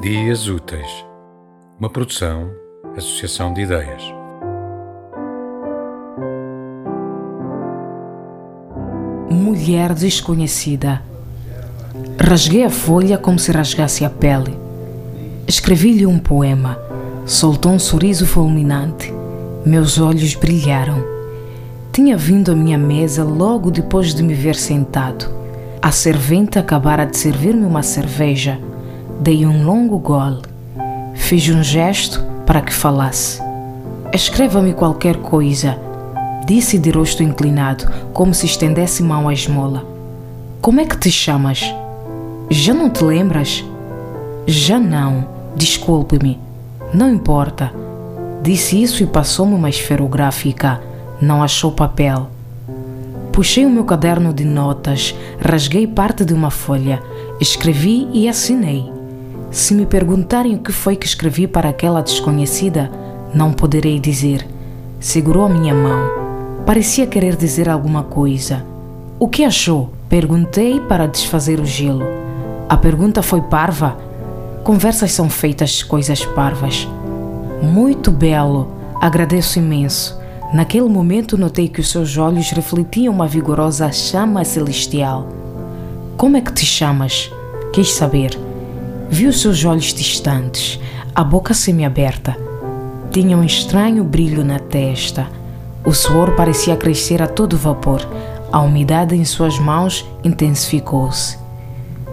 Dias Úteis, uma produção, associação de ideias. Mulher desconhecida. Rasguei a folha como se rasgasse a pele. Escrevi-lhe um poema. Soltou um sorriso fulminante. Meus olhos brilharam. Tinha vindo à minha mesa logo depois de me ver sentado. A servente acabara de servir-me uma cerveja. Dei um longo gole. Fiz um gesto para que falasse. Escreva-me qualquer coisa, disse de rosto inclinado, como se estendesse mão à esmola. Como é que te chamas? Já não te lembras? Já não, desculpe-me. Não importa. Disse isso e passou-me uma esferográfica. Não achou papel. Puxei o meu caderno de notas, rasguei parte de uma folha, escrevi e assinei. Se me perguntarem o que foi que escrevi para aquela desconhecida, não poderei dizer. Segurou a minha mão. Parecia querer dizer alguma coisa. O que achou? Perguntei para desfazer o gelo. A pergunta foi parva? Conversas são feitas coisas parvas. Muito belo, agradeço imenso. Naquele momento notei que os seus olhos refletiam uma vigorosa chama celestial. Como é que te chamas? Quis saber. Vi os seus olhos distantes, a boca semiaberta. Tinha um estranho brilho na testa. O suor parecia crescer a todo vapor. A umidade em suas mãos intensificou-se.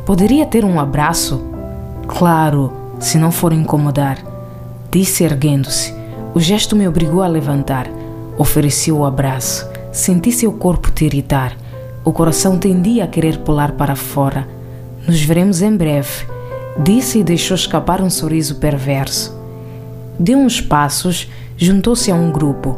Poderia ter um abraço? Claro, se não for incomodar. Disse erguendo-se. O gesto me obrigou a levantar. Ofereci o abraço. Senti seu corpo tiritar. O coração tendia a querer pular para fora. Nos veremos em breve, disse e deixou escapar um sorriso perverso. Deu uns passos, juntou-se a um grupo.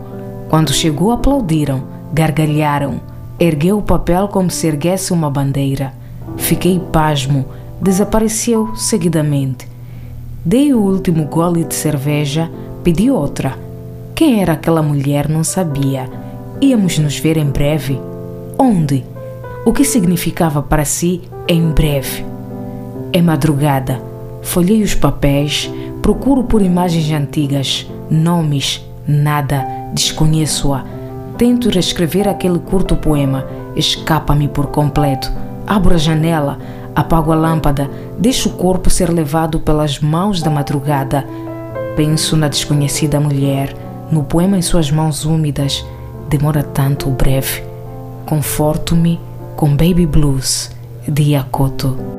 Quando chegou, aplaudiram, gargalharam. Ergueu o papel como se erguesse uma bandeira. Fiquei pasmo. Desapareceu seguidamente. Dei o último gole de cerveja, pedi outra. Quem era aquela mulher não sabia. Íamos nos ver em breve. Onde? O que significava para si em breve? É madrugada. Folhei os papéis, procuro por imagens antigas, nomes, nada, desconheço-a. Tento reescrever aquele curto poema, escapa-me por completo. Abro a janela, apago a lâmpada, deixo o corpo ser levado pelas mãos da madrugada. Penso na desconhecida mulher, no poema em suas mãos úmidas. Demora tanto o breve. Conforto-me com Baby Blues de Yakoto.